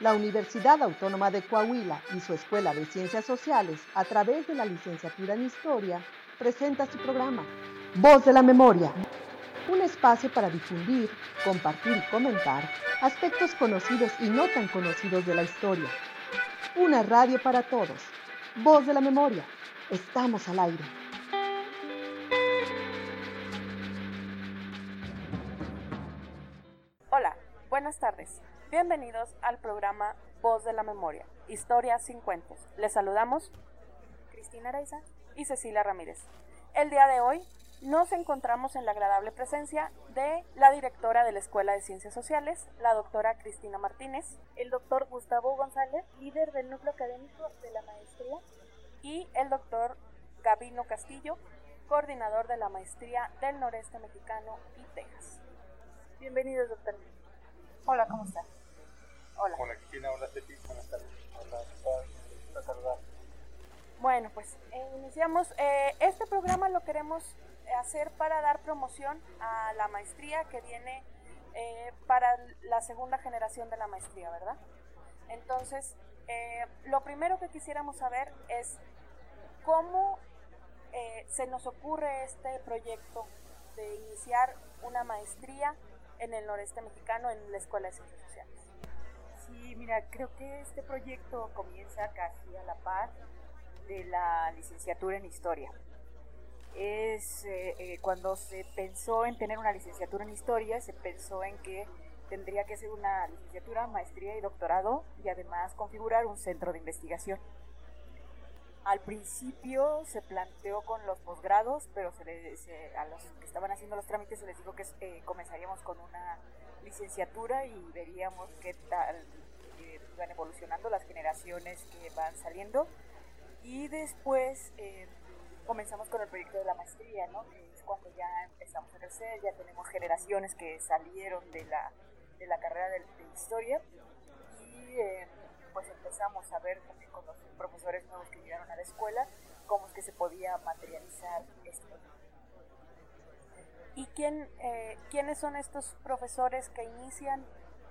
La Universidad Autónoma de Coahuila y su Escuela de Ciencias Sociales, a través de la licenciatura en Historia, presenta su programa Voz de la Memoria, un espacio para difundir, compartir y comentar aspectos conocidos y no tan conocidos de la historia. Una radio para todos. Voz de la Memoria. Estamos al aire. Bienvenidos al programa Voz de la Memoria, Historias sin cuentos. Les saludamos Cristina Araiza y Cecilia Ramírez. El día de hoy nos encontramos en la agradable presencia de la directora de la Escuela de Ciencias Sociales, la doctora Cristina Martínez, el doctor Gustavo González, líder del núcleo académico de la maestría, y el doctor Gabino Castillo, coordinador de la maestría del noreste mexicano y Texas. Bienvenidos, doctor. Hola, ¿cómo estás? Hola. Hola, Ceci. Buenas tardes. Hola, Bueno, pues eh, iniciamos. Eh, este programa lo queremos hacer para dar promoción a la maestría que viene eh, para la segunda generación de la maestría, ¿verdad? Entonces, lo primero que quisiéramos saber es cómo se nos ocurre este proyecto de iniciar una maestría en el noreste mexicano en la Escuela de Ciencias Sociales. Sí, mira, creo que este proyecto comienza casi a la par de la licenciatura en historia. Es eh, eh, cuando se pensó en tener una licenciatura en historia, se pensó en que tendría que ser una licenciatura, maestría y doctorado y además configurar un centro de investigación. Al principio se planteó con los posgrados, pero se a los que estaban haciendo los trámites se les dijo que eh, comenzaríamos con una licenciatura y veríamos qué tal eh, van evolucionando las generaciones que van saliendo. Y después eh, comenzamos con el proyecto de la maestría, ¿no? que es cuando ya empezamos a crecer, ya tenemos generaciones que salieron de la, de la carrera de, de historia y pues empezamos a ver con los profesores nuevos que llegaron a la escuela cómo es que se podía materializar esto. ¿Y quién, eh, quiénes son estos profesores que inician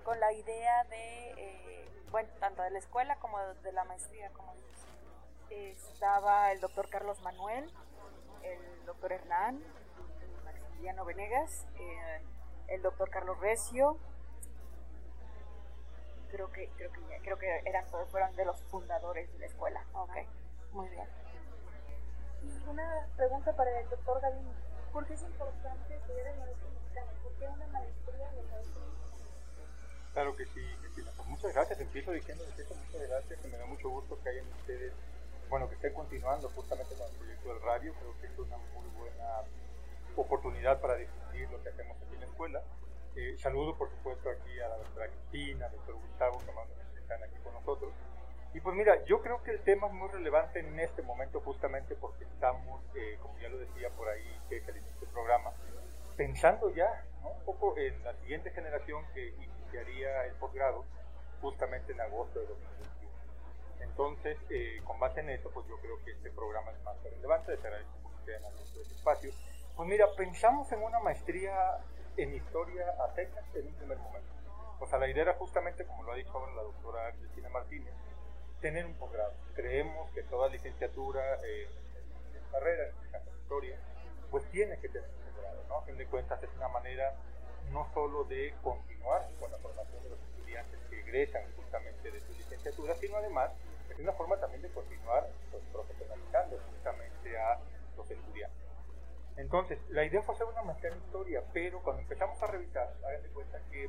con la idea de, eh, bueno, tanto de la escuela como de, la maestría, como Estaba el doctor Carlos Manuel, el doctor Hernán, Maximiliano Venegas, eh, el doctor Carlos Recio, creo que creo que creo que eran todos fueron de los fundadores de la escuela. Ok, muy bien. Y una pregunta para el doctor Gavin. ¿Por qué es importante estudiar el maestro mexicano? ¿Por qué una maestría en el maestro Claro que sí, Cristina. Pues muchas gracias. Empiezo diciendo eso, muchas gracias, que me da mucho gusto que hayan ustedes, bueno, que estén continuando justamente con el proyecto del radio. Creo que es una muy buena oportunidad para difundir lo que hacemos aquí en la escuela eh, saludo, por supuesto, aquí a la doctora Cristina, al doctor Gustavo, que están aquí con nosotros. Y pues mira, yo creo que el tema es muy relevante en este momento justamente porque estamos, eh, como ya lo decía por ahí, que es el inicio del programa, pensando ya un poco en la siguiente generación que iniciaría el posgrado justamente en agosto de 2021. Entonces, eh, con base en eso, pues yo creo que este programa es más relevante, de agradezco que ustedes en este espacio. Pues mira, pensamos en una maestría en historia a en un primer momento. O sea, la idea era justamente, como lo ha dicho ahora la doctora Cristina Martínez, tener un posgrado. Creemos que toda licenciatura eh, carrera, en historia, pues tiene que tener un posgrado, ¿no? A fin de cuentas es una manera no solo de continuar con la formación de los estudiantes que egresan justamente de su licenciatura, sino además es una forma también de continuar pues, profesionalizando justamente a los estudiantes. Entonces, la idea fue hacer una maestría en historia, pero cuando empezamos a revisar, hagan de cuenta que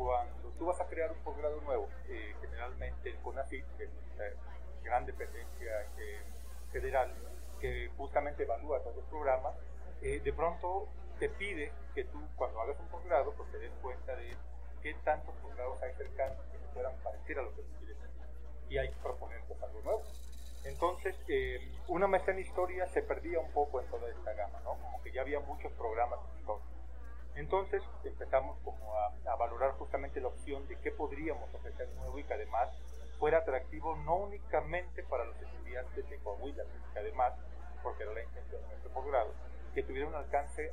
cuando tú vas a crear un posgrado nuevo, eh, generalmente el CONACYT, que es una gran dependencia eh, federal, que justamente evalúa todos los programas, eh, de pronto te pide que tú, cuando hagas un posgrado, pues te des cuenta de qué tantos posgrados hay cercanos que puedan parecer a lo que tú quieres. Y hay que proponer pues, algo nuevo. Entonces, eh, una maestría en historia se perdía un poco en toda esta gama, ¿no? Como que ya había muchos programas en historia. Entonces empezamos como a, valorar justamente la opción de qué podríamos ofrecer nuevo y que además fuera atractivo no únicamente para los estudiantes de Coahuila, sino que además, porque era la intención de nuestro posgrado, que tuviera un alcance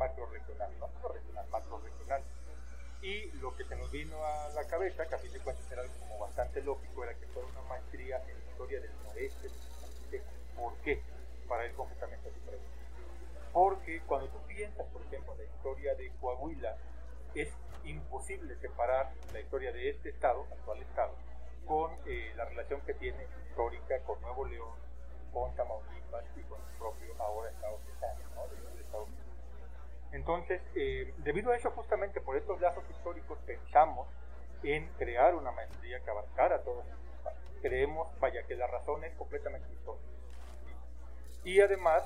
macro regional, no solo regional, macro regional. Y lo que se nos vino a la cabeza, que a fin de cuentas era como bastante lógico, era que fuera una maestría en historia del noreste ¿Por qué? Para ir completamente. Porque cuando tú piensas, por ejemplo, en la historia de Coahuila, es imposible separar la historia de este estado, actual estado, con eh, la relación que tiene histórica con Nuevo León, con Tamaulipas y con el propio ahora Estado mexicano, ¿no? de Estados Unidos. Entonces, eh, debido a eso, justamente por estos lazos históricos, pensamos en crear una maestría que abarcara todos estos. Creemos, vaya, que la razón es completamente histórica. Y además,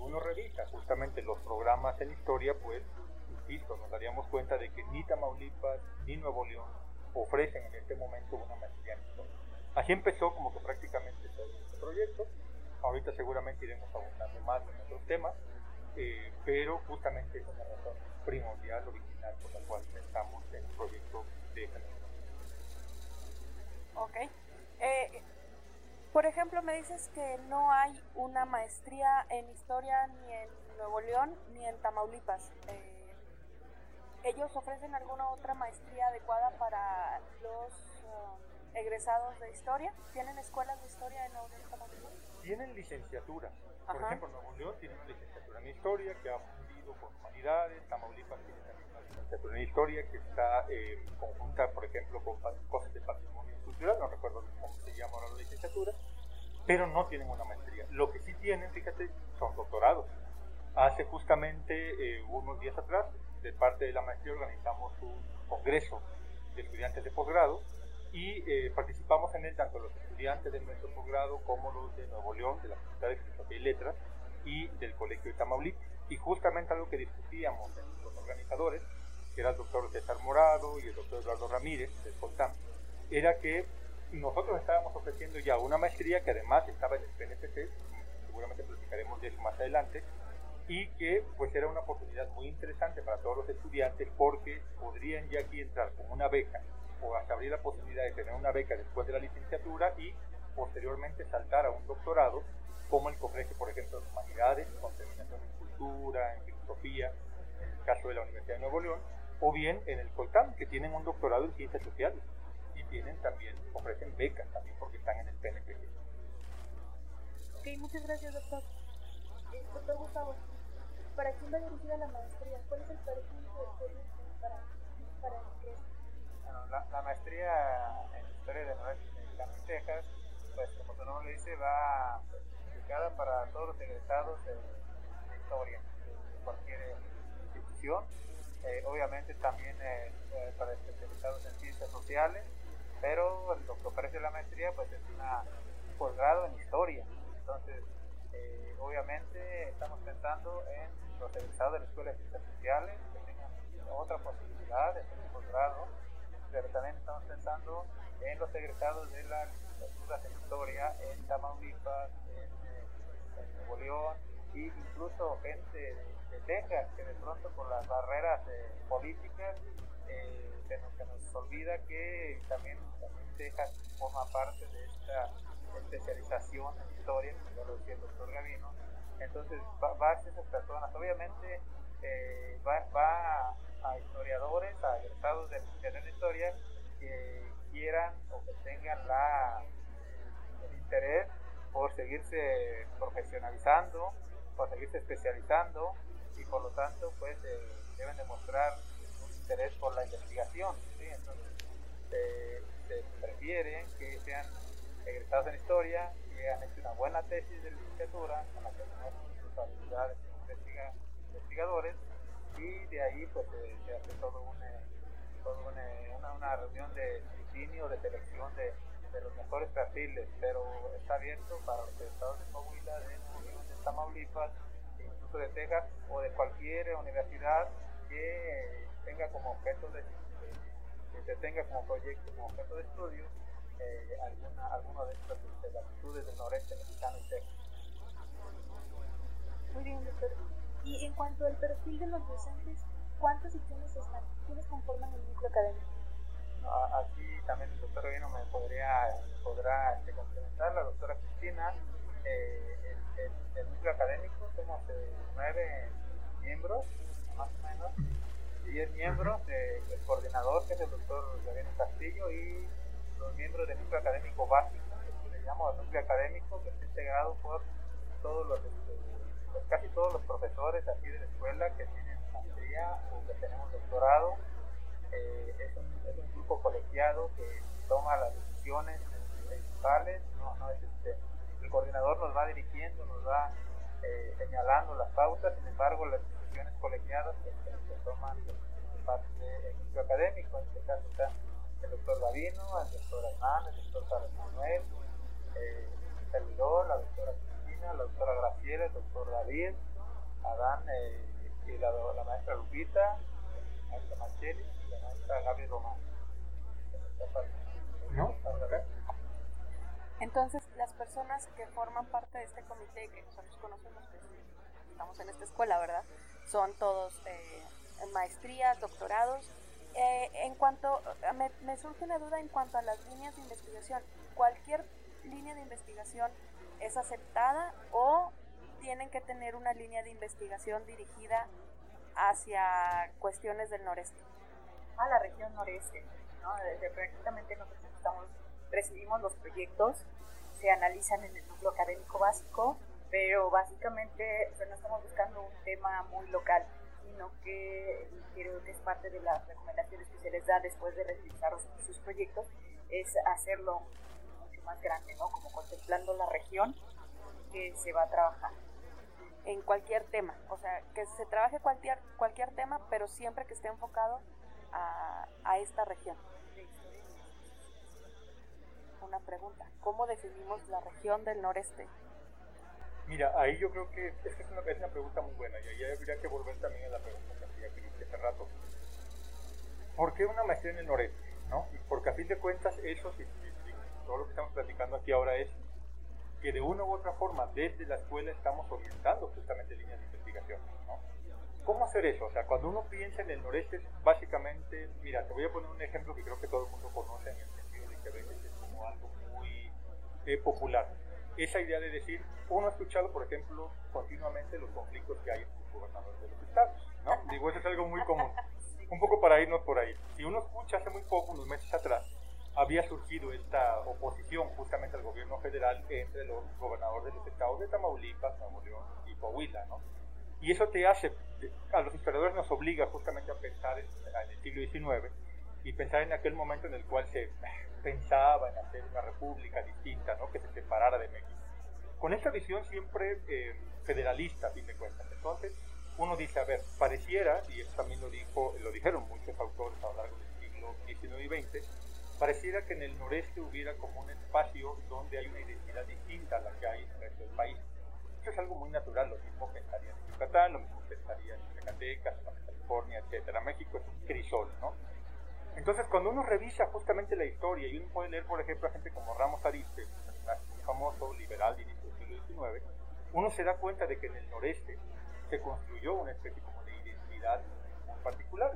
uno revisa justamente los programas en historia, pues, insisto, nos daríamos cuenta de que ni Tamaulipas ni Nuevo León ofrecen en este momento una maestría en historia. Así empezó como que prácticamente todo este proyecto. Ahorita seguramente iremos abundando más en otros temas, eh, pero justamente es una razón primordial, original, por la cual estamos en el proyecto de generación. Ok. Eh, por ejemplo, me dices que no hay una maestría en historia ni en Nuevo León ni en Tamaulipas. Eh, ¿Ellos ofrecen alguna otra maestría adecuada para los um, egresados de historia? ¿Tienen escuelas de historia en Nuevo León y Tamaulipas? Tienen licenciatura. Por ejemplo, Nuevo León tiene una licenciatura en historia que ha fundido con humanidades. Tamaulipas tiene también una licenciatura en historia que está eh, conjunta, por ejemplo, con cosas de patrimonio No recuerdo cómo se llama ahora la licenciatura. Pero no tienen una maestría. Lo que sí tienen, fíjate, son doctorados. Hace justamente eh, unos días atrás de parte de la maestría organizamos un congreso de estudiantes de posgrado y eh, participamos en él tanto los estudiantes de nuestro posgrado como los de Nuevo León, de la Facultad de Filosofía y Letras y del Colegio de Tamaulipas. Y justamente algo que discutíamos entre los organizadores, que era el doctor César Morado y el doctor Eduardo Ramírez del CONTAM, era que nosotros estábamos ofreciendo ya una maestría que además estaba en el PNPC, seguramente platicaremos de eso más adelante, y que pues era una oportunidad muy interesante para todos los estudiantes porque podrían ya aquí entrar con una beca o hasta abrir la posibilidad de tener una beca después de la licenciatura y posteriormente saltar a un doctorado como el ofrece por ejemplo en humanidades, con terminación en cultura, en filosofía, en el caso de la Universidad de Nuevo León, o bien en el COLTAM, que tienen un doctorado en ciencias sociales tienen también, ofrecen becas también porque están en el PNP. Ok, muchas gracias doctor. Eh, doctor Gustavo, ¿Para quién va dirigida la maestría? ¿Cuál es el perfil de para, para el bueno, la, la, maestría en Historia de Nueva Texas, pues como su nombre le dice, va indicada para todos los egresados de, de historia de cualquier institución. Eh, obviamente también eh, para especializados en ciencias sociales, pero lo que ofrece la maestría pues es una, un posgrado en historia. Entonces, eh, obviamente estamos pensando en los egresados de la Escuela de Ciencias Sociales que tengan otra posibilidad de hacer un posgrado, pero también estamos pensando en los egresados de la licenciatura en Historia en Tamaulipas, en, en Nuevo León, e incluso gente de, Texas que de pronto por las barreras eh, políticas eh, olvida que también, también forma parte de esta especialización en historia, como lo decía el doctor Gavino, entonces va, va a esas personas. Obviamente eh, va, va, a historiadores, a egresados de la historia que quieran o que tengan el interés por seguirse profesionalizando, por seguirse especializando y por lo tanto pues eh, deben demostrar interés por la investigación. ¿sí? Entonces eh, se prefiere que sean egresados en historia, que han hecho una buena tesis de licenciatura, con la que habilidades investiga, investigadores, y de ahí pues eh, se hace todo, un, eh, todo eh, una, una, reunión de escrutinio, de selección de, de, los mejores perfiles, pero está abierto para los estados de Coahuila, de, de Tamaulipas, incluso de Texas o de cualquier universidad que tenga como objeto de, que se tenga como proyecto, como objeto de estudio eh, alguna, alguna de estas de latitudes del noreste mexicano y Texas. Muy bien, doctor. Y en cuanto al perfil de los docentes, ¿cuántas secciones están? ¿Quiénes conforman el núcleo académico? Aquí también el doctor me podría, podrá este, complementar, la doctora Cristina. Eh, el, el, el, núcleo académico somos eh, nueve miembros, más o menos, 10 miembros, eh, el coordinador que es el doctor Gabriel Castillo y los miembros del núcleo académico básico, que le llamamos núcleo académico, que está integrado por todos los, este, pues casi todos los profesores aquí de la escuela que tienen maestría o que tenemos doctorado. Eh, es, un, es, un, grupo colegiado que toma las decisiones principales, no, no es este, el coordinador nos va dirigiendo, nos va eh, señalando las pautas, sin embargo las pues, se, toman parte del núcleo académico, en este caso está el doctor Davino, el doctor Hernán, el doctor Carlos Manuel, eh, el servidor, la doctora Cristina, la doctora Graciela, el doctor David, Adán eh, y la, la, maestra Lupita, la maestra Macheli y la maestra Gaby Román. ¿No? Entonces, las personas que forman parte de este comité, que nosotros conocemos, que estamos en esta escuela, ¿verdad? Son todos eh, maestrías, doctorados. Eh, en cuanto, me, me, surge una duda en cuanto a las líneas de investigación. ¿Cualquier línea de investigación es aceptada o tienen que tener una línea de investigación dirigida hacia cuestiones del noreste? A la región noreste, ¿no? Desde prácticamente nosotros estamos recibimos los proyectos, se analizan en el núcleo académico básico, pero básicamente no estamos buscando un tema muy local, sino que creo que es parte de las recomendaciones que se les da después de realizar sus proyectos, es hacerlo mucho más grande, ¿no? Como contemplando la región que se va a trabajar. En cualquier tema, o sea, que se trabaje cualquier, cualquier tema, pero siempre que esté enfocado a, a esta región una pregunta. ¿Cómo definimos la región del noreste? Mira, ahí yo creo que es que es una, es pregunta muy buena y ahí habría que volver también a la pregunta que hacía Cris hace rato. ¿Por qué una maestría en el noreste? ¿no? Porque a fin de cuentas eso, sí, todo lo que estamos platicando aquí ahora es que de una u otra forma desde la escuela estamos orientando justamente líneas de investigación. ¿Cómo hacer eso? O sea, cuando uno piensa en el noreste, básicamente, mira, te voy a poner un ejemplo que creo que todo el mundo conoce en el sentido de que a veces algo muy eh, popular. Esa idea de decir, uno ha escuchado, por ejemplo, continuamente los conflictos que hay entre los gobernadores de los estados, ¿no? Digo, eso es algo muy común. Un poco para irnos por ahí. Si uno escucha hace muy poco, unos meses atrás, había surgido esta oposición justamente al gobierno federal entre los gobernadores de los estados de Tamaulipas, Nuevo León y Coahuila, ¿no? Y eso te hace, a los historiadores nos obliga justamente a pensar en, en el siglo XIX y pensar en aquel momento en el cual se pensaba en hacer una república distinta, ¿no? que se separara de México. Con esta visión siempre eh, federalista, a fin de cuentas. Entonces, uno dice, a ver, pareciera, y eso también lo, dijo, lo dijeron muchos autores a lo largo del siglo XIX y XX, pareciera que en el noreste hubiera como un espacio donde hay una identidad distinta a la que hay en el resto del país. Eso es algo muy natural, lo mismo pensaría en Yucatán, lo mismo pensaría en Zacatecas, en California, etcétera. México es un crisol, ¿no? Entonces, cuando uno revisa justamente la historia, y uno puede leer, por ejemplo, a gente como Ramos Arizpe, un famoso liberal de inicio del siglo XIX, uno se da cuenta de que en el noreste se construyó una especie como de identidad muy particular.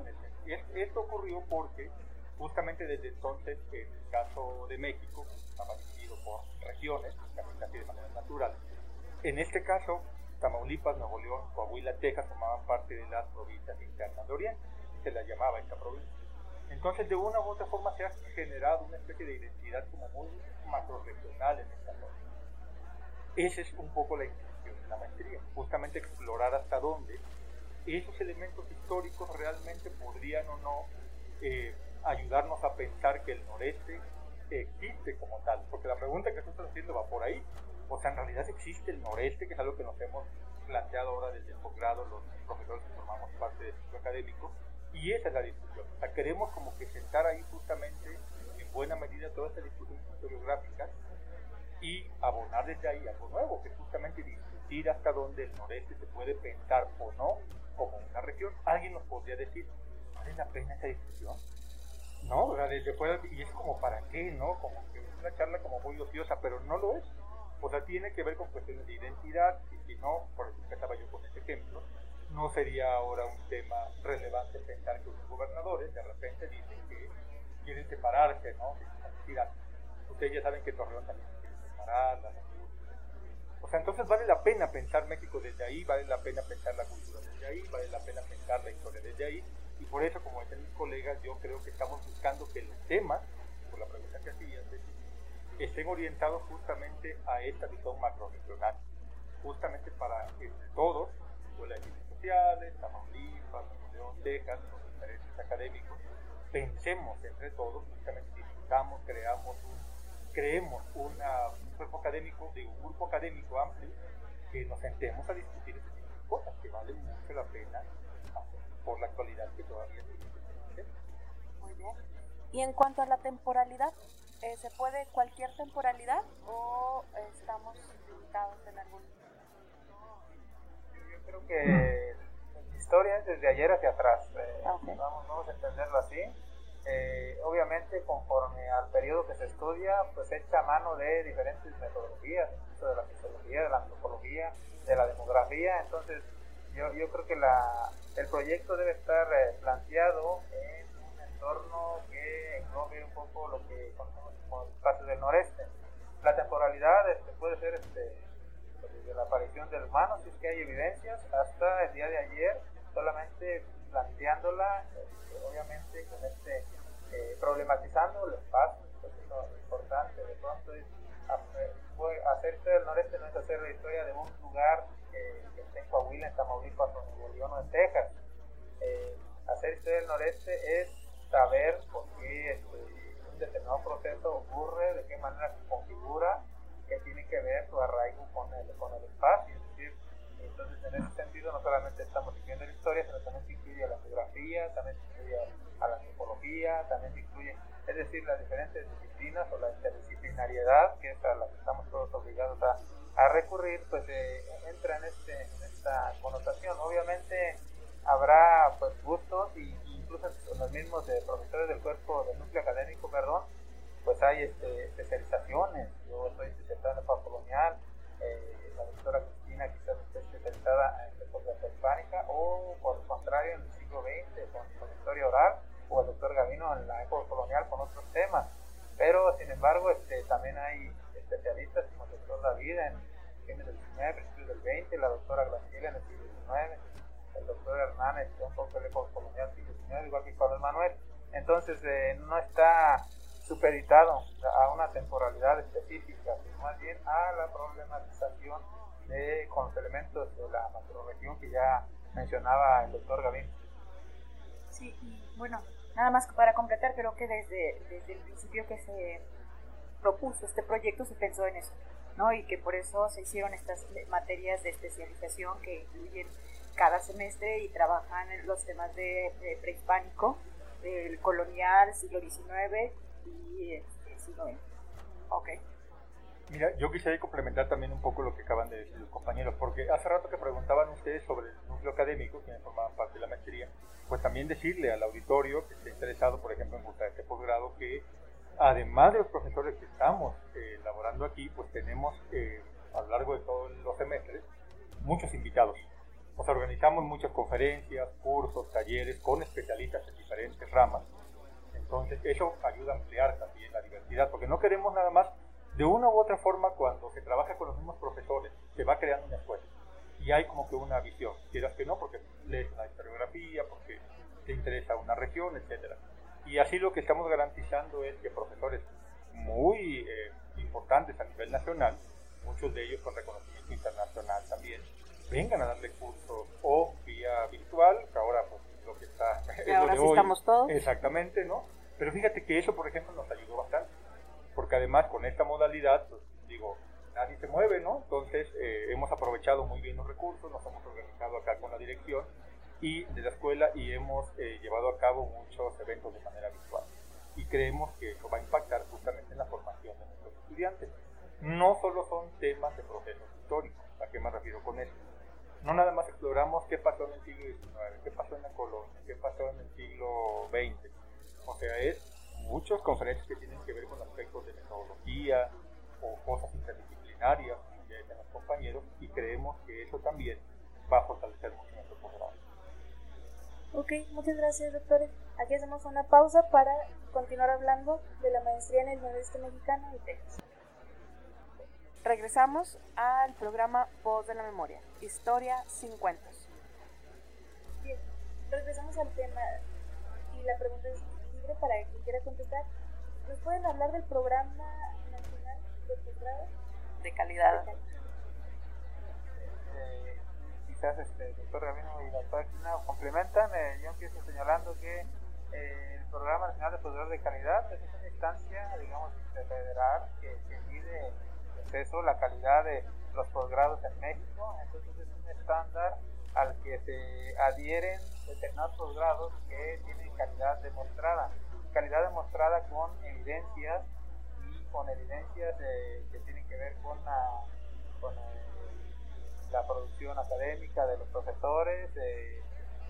En esto ocurrió porque justamente desde entonces, en el caso de México, estaba dividido por regiones, casi de manera natural. En este caso, Tamaulipas, Nuevo León, Coahuila, Texas formaban parte de las provincias internas de Oriente, se la llamaba esta provincia. Entonces, de una u otra forma se ha generado una especie de identidad como muy macro-regional en esta zona. Esa es un poco la intención de la maestría, justamente explorar hasta dónde esos elementos históricos realmente podrían o no eh, ayudarnos a pensar que el noreste existe como tal, porque la pregunta que tú estás haciendo va por ahí. O sea, en realidad existe el noreste, que es algo que nos hemos planteado ahora desde el posgrado, los profesores que formamos parte del ciclo académico, y esa es la discusión. O sea, queremos como que sentar ahí justamente en buena medida toda esta discusión historiográfica y abonar desde ahí algo nuevo, que es justamente discutir hasta dónde el noreste se puede pensar o no como una región. Alguien nos podría decir, ¿vale la pena esa discusión? No, o sea, desde fuera, y es como para qué, ¿no? Como que es una charla como muy ociosa, pero no lo es. O sea, tiene que ver con cuestiones de identidad, y si no, por eso empezaba yo con este ejemplo, no sería ahora un tema relevante pensar que los gobernadores de repente dicen que quieren separarse, ¿no? Ustedes ya saben que Torreón también quiere separar, o sea, entonces vale la pena pensar México desde ahí, vale la pena pensar la cultura desde ahí, vale la pena pensar la historia desde ahí, y por colegas, yo creo que estamos buscando que los temas, por la pregunta que hacías, estén orientados justamente a esta visión macro-regional, justamente para que todos, de ciencias sociales, Tamaulipas, León, Texas, los diferentes académicos, pensemos entre todos, justamente discutamos, creamos un, creemos una, un cuerpo académico, de un grupo académico amplio, que nos sentemos a discutir este tipo de cosas, que vale mucho la pena por la actualidad que todavía tiene. Muy bien. Y en cuanto a la temporalidad, eh, ¿se puede cualquier temporalidad o estamos limitados en algún? Creo que la historia es desde ayer hacia atrás. Eh, vamos, vamos, a entenderlo así. Eh, obviamente, conforme al periodo que se estudia, pues echa mano de diferentes metodologías, de la sociología, de la antropología, de la demografía. Entonces, yo, yo creo que la, el proyecto debe estar planteado en un entorno que englobe un poco lo que conocemos como espacio del noreste. La temporalidad este, puede ser este, desde la aparición del humano, si es que hay evidencias, hasta el día de ayer, solamente planteándola, obviamente, con este, eh, problematizando el espacio, eso es importante, de pronto es, hacer historia del noreste no es hacer la historia de un lugar que está en Coahuila, en Tamaulipas, o en Nuevo León o Texas. Eh, hacer del noreste es saber por qué este, un determinado proceso ocurre, de qué manera se configura, que ver su arraigo con el, con el espacio. Es decir, entonces en ese sentido no solamente estamos siguiendo la historia, sino también se incluye a la geografía, también se incluye a, la antropología, también se incluye, es decir, las diferentes disciplinas o la interdisciplinariedad, que es a la que estamos todos obligados a, a recurrir, pues eh, entra en, este, en esta connotación. Obviamente habrá pues gustos y incluso los mismos de profesores del cuerpo del núcleo académico, perdón, pues hay este, especializaciones. Yo estoy especializada en la colonial, eh, la doctora Cristina quizás esté especializada en la o por el contrario en el siglo XX con, historia oral o el doctor Gavino en la época colonial con otros temas. Pero sin embargo este, también hay especialistas como el doctor David en fines del XIX, principios del XX, la doctora Graciela en el siglo XIX el doctor Hernández, un poco de colonial igual que Carlos Manuel. Entonces eh, no está supeditado a una temporalidad específica, sino más bien a la problematización de, con los elementos de la macroregión que ya mencionaba el doctor Gavín. Sí, bueno, nada más para completar, creo que desde, desde el principio que se propuso este proyecto se pensó en eso, ¿no? Y que por eso se hicieron estas materias de especialización que incluyen cada semestre y trabajan en los temas de, prehispánico, del colonial, siglo XIX y este, siglo XX. Ok. Mira, yo quisiera complementar también un poco lo que acaban de decir los compañeros, porque hace rato que preguntaban ustedes sobre el núcleo académico, quienes formaban parte de la maestría, pues también decirle al auditorio que esté interesado, por ejemplo, en cursar este posgrado, que además de los profesores que estamos eh, elaborando aquí, pues tenemos eh, a lo largo de todos los semestres muchos invitados nos organizamos muchas conferencias, cursos, talleres con especialistas en diferentes ramas. Entonces eso ayuda a ampliar también la diversidad, porque no queremos nada más, de una u otra forma, cuando se trabaja con los mismos profesores, se va creando una escuela. Y hay como que una visión, quieras que no, porque lees la historiografía, porque te interesa una región, etc. Y así lo que estamos garantizando es que profesores muy eh, importantes a nivel nacional, muchos de ellos con reconocimiento internacional también, vengan a darle cursos o vía virtual, que ahora pues lo que está ahora sí estamos todos. Exactamente, ¿no? Pero fíjate que eso, por ejemplo, nos ayudó bastante, porque además con esta modalidad, pues digo, nadie se mueve, ¿no? Entonces eh, hemos aprovechado muy bien los recursos, nos hemos organizado acá con la dirección y de la escuela y hemos eh, llevado a cabo muchos eventos de manera virtual. Y creemos que eso va a impactar justamente en la formación de nuestros estudiantes. No solo son temas de procesos históricos, ¿a qué me refiero con esto? no nada más exploramos qué pasó en el siglo XIX, qué pasó en la colonia, qué pasó en el siglo XX. O sea, es muchas conferencias que tienen que ver con aspectos de metodología o cosas interdisciplinarias, que dicen los compañeros, y creemos que eso también va a fortalecer mucho nuestro programa. Ok, muchas gracias, doctores. Aquí hacemos una pausa para continuar hablando de la maestría en el noreste mexicano y Texas regresamos al programa Voz de la Memoria, Historia sin cuentos. Bien, regresamos al tema. la pregunta es libre para quien quiera contestar. ¿Nos pueden hablar del programa nacional de posgrado? De calidad. Eh, quizás este, el doctor Gavino y la doctora Cristina complementan. Eh, yo empiezo señalando que eh, el Programa Nacional de Posgrado de Calidad es una instancia, digamos, federal que, que mide eso, la calidad de los posgrados en México. Entonces es un estándar al que se adhieren determinados posgrados que tienen calidad demostrada. Calidad demostrada con evidencias y con evidencias que tienen que ver con la, con la producción académica de los profesores,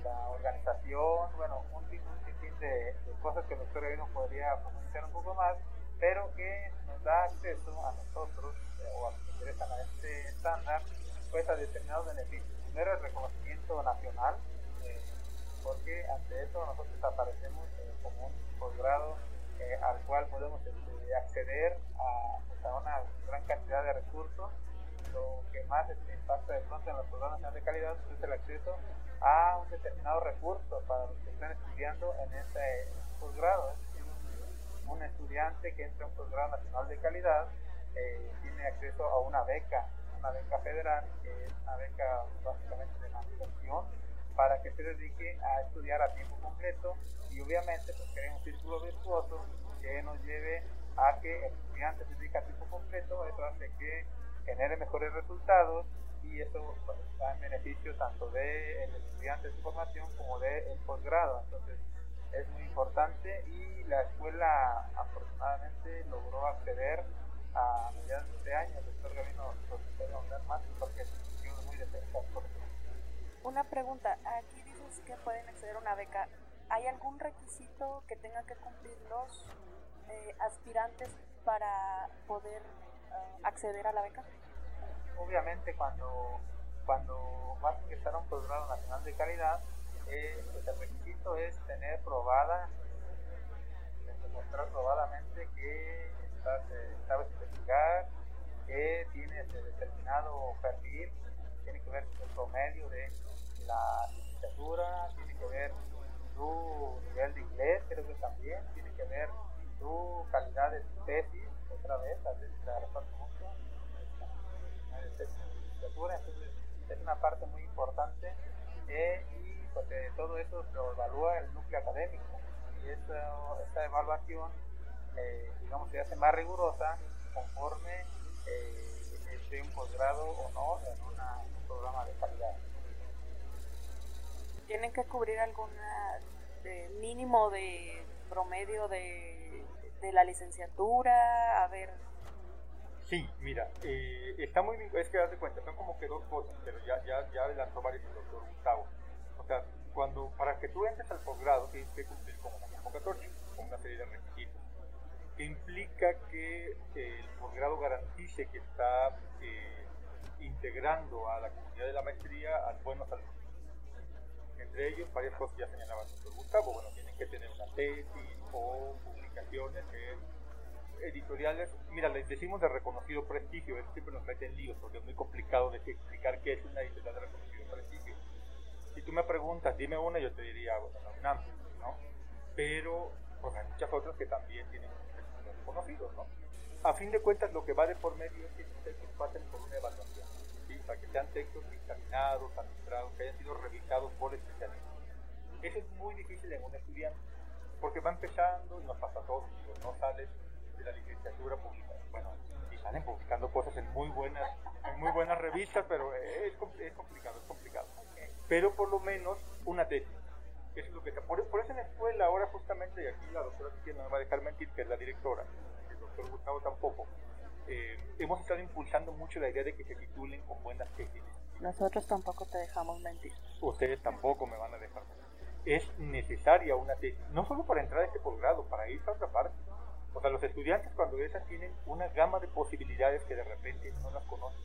la organización, bueno, un, sinfín de, cosas que el doctor podría profundizar un poco más, pero que nos da acceso a nosotros o a los que interesan a este estándar, pues a determinados beneficios. Primero el reconocimiento nacional, eh, porque ante eso nosotros aparecemos eh, como un posgrado eh, al cual podemos este, acceder pues, a, una gran cantidad de recursos. Lo que más este, impacta de pronto en los programas de calidad es el acceso a un determinado recurso para los que están estudiando en ese, posgrado. Un, estudiante que entra a un posgrado nacional de calidad tiene acceso a una beca, una beca federal, que es una beca básicamente de manutención, para que se dedique a estudiar a tiempo completo y obviamente pues crea un círculo virtuoso que nos lleve a que el estudiante se dedique a tiempo completo, eso hace que genere mejores resultados y eso pues, va en beneficio tanto del estudiante de su formación como del posgrado. Entonces es muy importante y la escuela afortunadamente logró acceder a mediados de este año. El doctor Gavino más porque es muy de cerca Una pregunta, aquí dices que pueden acceder a una beca. ¿Hay algún requisito que tengan que cumplir los eh, aspirantes para poder uh, acceder a la beca? Obviamente cuando, cuando vas a ingresar a un posgrado nacional de calidad, eh, pues el requisito es tener probada, demostrar probadamente que eh, sabes investigar, que tienes determinado perfil, tiene que ver el promedio de la licenciatura, tiene que ver tu nivel de inglés, creo que también, tiene que ver tu calidad de tesis, otra vez, a veces la reparto mucho, entonces es una parte muy importante eh, y pues, eh, todo eso lo evalúa el núcleo académico. Y esta, esta evaluación eh, digamos, se hace más rigurosa conforme eh, esté un posgrado o no en, un programa de calidad. ¿Tienen que cubrir algún mínimo de promedio de, de, la licenciatura? A ver. Sí, mira, eh, está muy bien, es que das de cuenta, son como que dos cosas, pero ya, ya, ya adelantó varios el doctor Gustavo. O sea, cuando, para que tú entres al posgrado tienes que cumplir con una convocatoria, con una serie de requisitos que implica que el posgrado garantice que está eh, integrando a la comunidad de la maestría a buenos alumnos. Entre ellos, varias cosas ya señalaba doctor Gustavo. Bueno, tienen que tener una tesis o publicaciones editoriales. Mira, les decimos de reconocido prestigio, eso siempre nos mete en líos porque es muy complicado de explicar qué es una editorial de reconocido prestigio. Si tú me preguntas, dime una, yo te diría, bueno, la UNAM, ¿no? Pero pues hay muchas otras que también tienen conocidos, ¿no? A fin de cuentas, lo que va de por medio es que estos textos pasen por una evaluación, ¿sí? para que sean textos dictaminados, administrados, que hayan sido revisados por especialistas. Eso es muy difícil en un estudiante, porque va empezando y nos pasa todo, no sales de la licenciatura publicada. Bueno, y salen publicando cosas en muy buenas, en muy buenas revistas, pero es, es complicado, es complicado. Pero por lo menos una tesis eso es lo que está. Por, eso en la escuela, ahora justamente, y aquí la doctora Cristina no me va a dejar mentir, que es la directora, doctor Gustavo tampoco, eh, hemos estado impulsando mucho la idea de que se titulen con buenas tesis. Nosotros tampoco te dejamos mentir. Ustedes tampoco me van a dejar mentir. Es necesaria una tesis, no solo para entrar a este posgrado, para ir a otra parte. O sea, los estudiantes cuando esas tienen una gama de posibilidades que de repente no las conocen.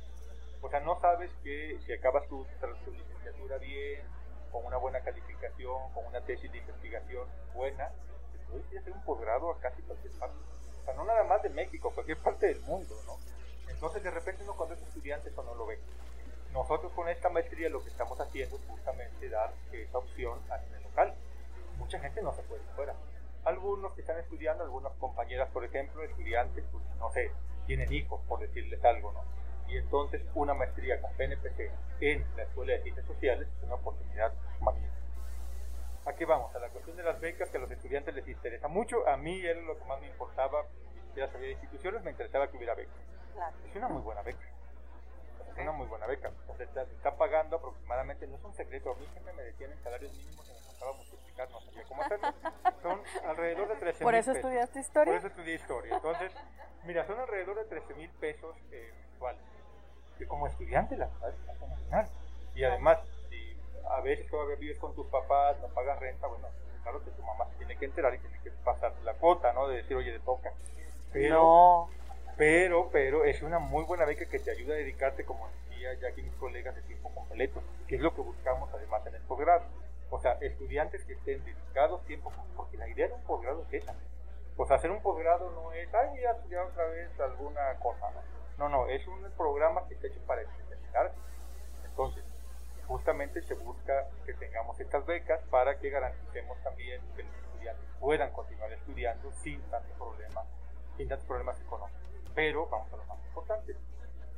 O sea, no sabes que si acabas tu, tu licenciatura bien, con una buena calificación, con una tesis de investigación buena, puedes hacer un posgrado a casi cualquier parte. No nada más de México, cualquier parte del mundo, ¿no? Entonces, de repente uno cuando es estudiante eso no lo ve. Nosotros con esta maestría lo que estamos haciendo es justamente dar esa opción a nivel local. mucha gente no se puede ir fuera. Algunos que están estudiando, algunas compañeras, por ejemplo, estudiantes, pues, no sé, tienen hijos, por decirles algo, ¿no? Y entonces una maestría con PNPC en la Escuela de Ciencias Sociales es una oportunidad magnífica. ¿A qué vamos? A la cuestión de las becas que a los estudiantes les interesa mucho. A mí era lo que más me importaba, siquiera sabía de instituciones, me interesaba que hubiera becas. Es una muy buena beca. Es una muy buena beca. O sea, te está pagando aproximadamente, no es un secreto, a mí siempre me decían en salarios mínimos y me costaba multiplicar, no sabía cómo hacerlo. Son alrededor de 13 ¿Por eso pesos. estudiaste historia? Por eso estudié historia. Entonces, mira, son alrededor de 13 mil pesos eh, mensuales. Que como estudiante, la verdad es. Y además, si a veces todavía vives con tus papás, no pagas renta, bueno, claro que tu mamá se tiene que enterar y tiene que pasar la cuota, ¿no? De decir, oye, te toca. Pero, No. pero, pero es una muy buena beca que te ayuda a dedicarte, como decía ya aquí mis colegas, de tiempo completo, que es lo que buscamos además en el posgrado. O sea, estudiantes que estén dedicados tiempo, porque la idea de un posgrado es esa. O sea, hacer un posgrado no es, ay, voy a estudiar otra vez alguna cosa, ¿no? No, no, es un programa que está hecho para especializarse. Entonces, justamente se busca que tengamos estas becas para que garanticemos también que los estudiantes puedan continuar estudiando sin tantos problemas, sin tantos problemas económicos. Pero vamos a lo más importante.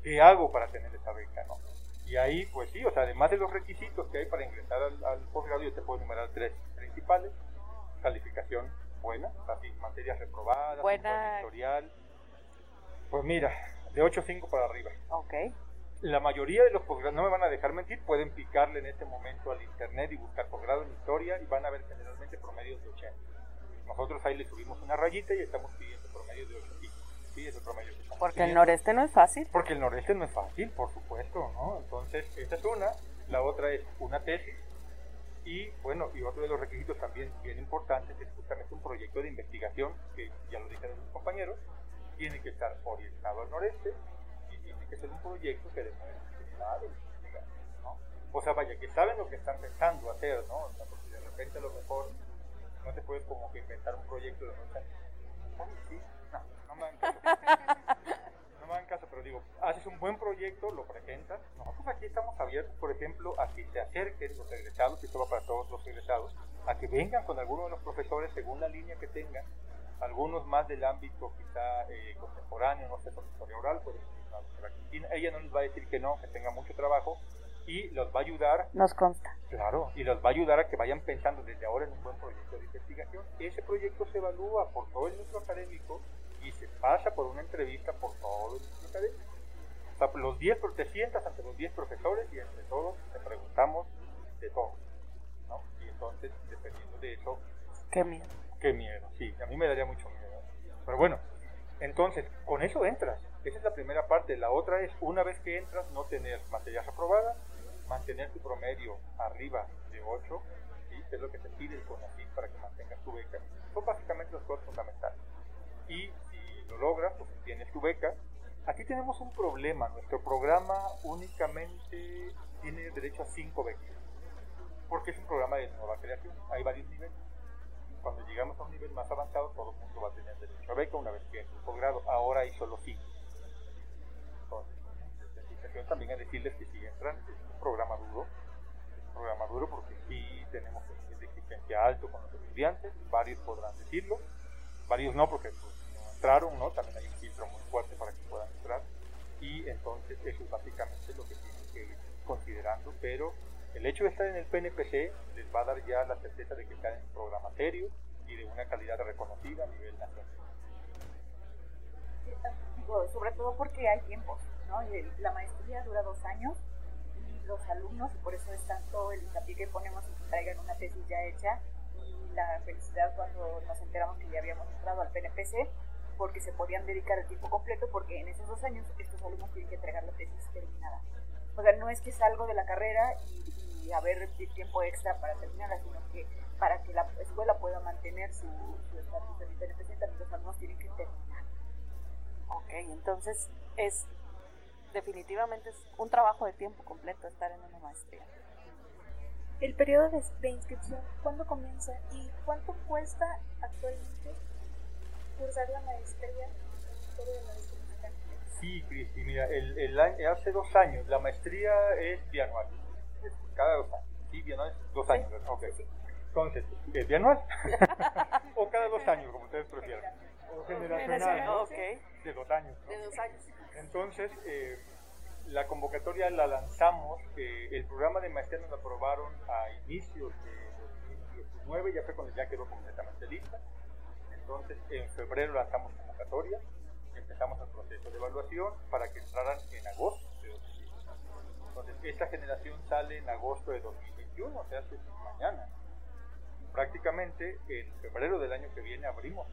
¿Qué hago para tener esa beca? No? Y ahí, pues sí, o sea, además de los requisitos que hay para ingresar al, al posgrado, yo te puedo enumerar tres principales. Calificación buena, o sea, sí, materias reprobadas, Buena. buen historial. Pues mira, de 8.5 para arriba. Ok. La mayoría de los posgrados, no me van a dejar mentir, pueden picarle en este momento al internet y buscar posgrado en historia y van a ver generalmente promedios de 80. Nosotros ahí le subimos una rayita y estamos pidiendo promedios de 85. Sí, es el promedio que estamos Porque el noreste no es fácil. Porque el noreste no es fácil, por supuesto, ¿no? Entonces, esa es una. La otra es una tesis. Y bueno, y otro de los requisitos también bien importantes es justamente un proyecto de investigación, que ya lo dijeron mis compañeros, tiene que estar orientado al noreste que ser un proyecto que demuestre que saben ¿no? O sea, vaya, que saben lo que están pensando hacer, ¿no? O sea, porque de repente a lo mejor no te puedes como que inventar un proyecto de noche a- Ay, sí, no, no me hagan caso. No me hagan caso, pero digo, haces un buen proyecto, lo presentas. Nosotros aquí estamos abiertos, por ejemplo, a que se acerquen los egresados, y esto va para todos los egresados, a que vengan con alguno de los profesores según la línea que tengan, algunos más del ámbito quizá eh, contemporáneo, no sé, historia oral, pues la Cristina, ella no les va a decir que no, que tenga mucho trabajo, y los va a ayudar Nos consta. Claro, y los va a ayudar a que vayan pensando desde ahora en un buen proyecto de investigación. Ese proyecto se evalúa por todo el núcleo académico y se pasa por una entrevista por todo el núcleo académico. O sea, los 10, pro- te sientas ante los 10 profesores y entre todos te preguntamos de todo. ¿no? Y entonces, dependiendo de eso, Qué miedo. Qué miedo, sí, a mí me daría mucho miedo. Pero bueno, entonces, con eso entras. Esa es la primera parte. La otra es, una vez que entras, no tener materias aprobadas, mantener tu promedio arriba de 8, ¿sí? es lo que te pide el CONACYT para que mantengas tu beca. Son básicamente las cosas fundamentales. Y si lo logras, pues tienes tu beca. Aquí tenemos un problema. Nuestro programa únicamente tiene derecho a 5 becas. Porque es un programa de nueva creación. Hay varios niveles cuando llegamos a un nivel más avanzado, todo el mundo va a tener derecho a beca una vez que entre el posgrado. Ahora hay solo cinco. Invitación también a decirles que si entran, es un programa duro. Es un programa duro porque sí tenemos un de exigencia alto con los estudiantes. Varios podrán decirlo, varios no, porque pues, no entraron, ¿no? También hay un filtro muy fuerte para que puedan entrar. Y entonces, eso es básicamente lo que tienen que ir considerando. Pero el hecho de estar en el PNPC les va a dar ya la certeza de que están en un programa serio y de una calidad reconocida a nivel nacional. Digo, sobre todo porque hay tiempos, ¿no? La maestría dura dos años y los alumnos, y por eso es tanto el hincapié que ponemos en que traigan una tesis ya hecha y la felicidad cuando nos enteramos que ya habíamos entrado al PNPC porque se podían dedicar el tiempo completo porque en esos dos años estos alumnos tienen que entregar la tesis terminada. O sea, no es que salgo de la carrera y, y el tiempo extra para terminarla, sino que para que la escuela pueda mantener su su estatus el PNPC también los alumnos tienen que terminar. Ok, entonces es definitivamente es un trabajo de tiempo completo estar en una maestría. El periodo de, de inscripción, ¿cuándo comienza y cuánto cuesta actualmente cursar la maestría en la Maestría? Sí, Cristi, mira, el, el año- hace dos años la maestría es bianual, es cada dos años, sí, bianual es dos años, ¿verdad? Ok. Entonces, ¿es bianual? o cada dos años, como ustedes prefieran. Generacional, ¿no? De dos años. ¿no? De dos años. Entonces, eh, la convocatoria la lanzamos, eh, el programa de maestría nos aprobaron a inicios de 2019, ya fue cuando ya quedó completamente lista. Entonces, en febrero lanzamos convocatoria, empezamos el proceso de evaluación para que entraran en agosto de 2021. Entonces, esta generación sale en agosto de 2021, o sea, hace mañana. Prácticamente en febrero del año que viene abrimos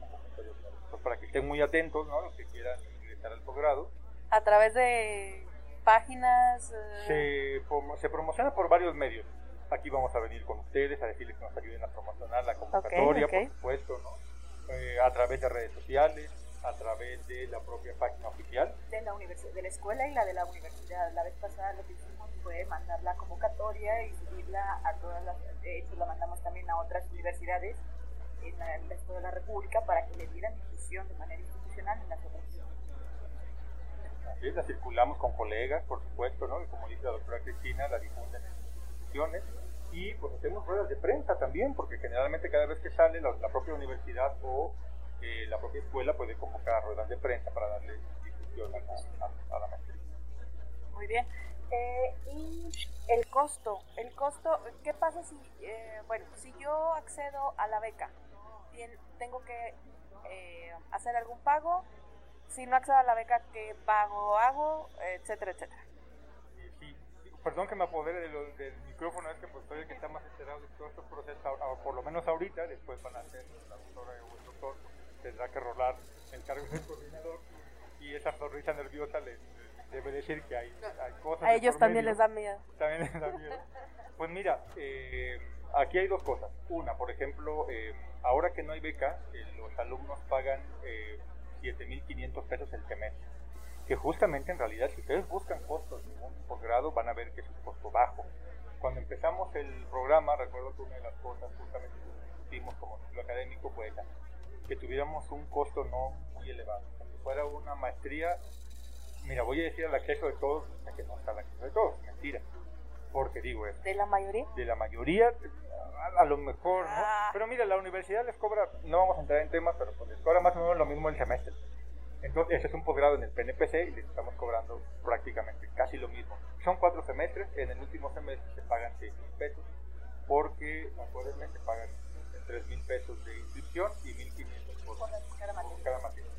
para que estén muy atentos, ¿no? Los que quieran ingresar al posgrado. A través de páginas. eh... Se, se promociona por varios medios aquí vamos a venir con ustedes a decirles que nos ayuden a promocionar la convocatoria, okay, okay. por supuesto, ¿no? Eh, a través de redes sociales, a través de la propia página oficial. De la, de la escuela y la de la universidad. La vez pasada lo que fue mandar la convocatoria y subirla a todas las, de hecho la mandamos también a otras universidades en la, en toda la República para que le dieran difusión de manera institucional en las otras Así la circulamos con colegas, por supuesto, ¿no? Y como dice la doctora Cristina, la difunden en instituciones y pues hacemos ruedas de prensa también, porque generalmente cada vez que sale la, la propia universidad o eh, la propia escuela puede convocar ruedas de prensa para darle difusión a la, a, a la maestría. Muy bien. Eh, y el costo, el costo, ¿qué pasa si, eh, bueno, si yo accedo a la beca, tengo que eh, hacer algún pago? Si no accedo a la beca, ¿qué pago hago? Etcétera, etcétera perdón que me apodere de lo, del micrófono, es que pues soy el que está más enterado de todo este proceso, por lo menos ahorita, después van a ser la doctora o el doctor, tendrá que rolar el cargo del coordinador y esa sonrisa nerviosa les debe decir que hay, hay cosas. A ellos también medio, les da miedo. También les da miedo. Pues mira, eh, aquí hay dos cosas. Una, por ejemplo, eh, ahora que no hay beca, eh, los alumnos pagan 7.500 pesos el semestre que justamente en realidad si ustedes buscan costos de un posgrado van a ver que es un costo bajo. Cuando empezamos el programa, recuerdo que una de las cosas justamente que discutimos como ciclo académico fue esa, que tuviéramos un costo no muy elevado, que fuera una maestría, mira, voy a decir al acceso de todos, ya que no está al acceso de todos, mentira, porque digo eso. ¿De la mayoría? De la mayoría, a, a lo mejor, ¿no? Ah. Pero mira, la universidad les cobra, no vamos a entrar en temas, pero pues les cobra más o menos lo mismo el semestre. Entonces, ese es un posgrado en el PNPC y les estamos cobrando prácticamente casi lo mismo. Son cuatro semestres, en el último semestre se pagan 6 mil pesos, porque acuérdense se pagan 3 mil pesos de inscripción y 1.500 por, por cada materia.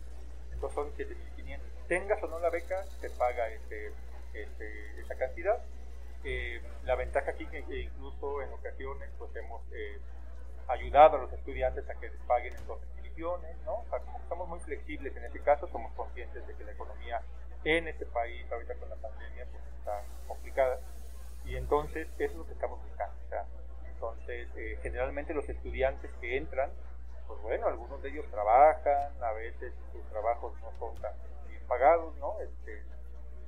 Entonces son 7.500. Tengas o no la beca, se paga este, este, esa cantidad. Eh, la ventaja aquí que incluso en ocasiones pues hemos eh, ayudado a los estudiantes a que les paguen entonces ¿no? O sea, como estamos muy flexibles en este caso, somos conscientes de que la economía en este país, ahorita con la pandemia, pues está complicada. Y entonces, eso es lo que estamos buscando. O sea, entonces, eh, generalmente los estudiantes que entran, pues bueno, algunos de ellos trabajan, a veces sus trabajos no son tan pagados, ¿no? Este,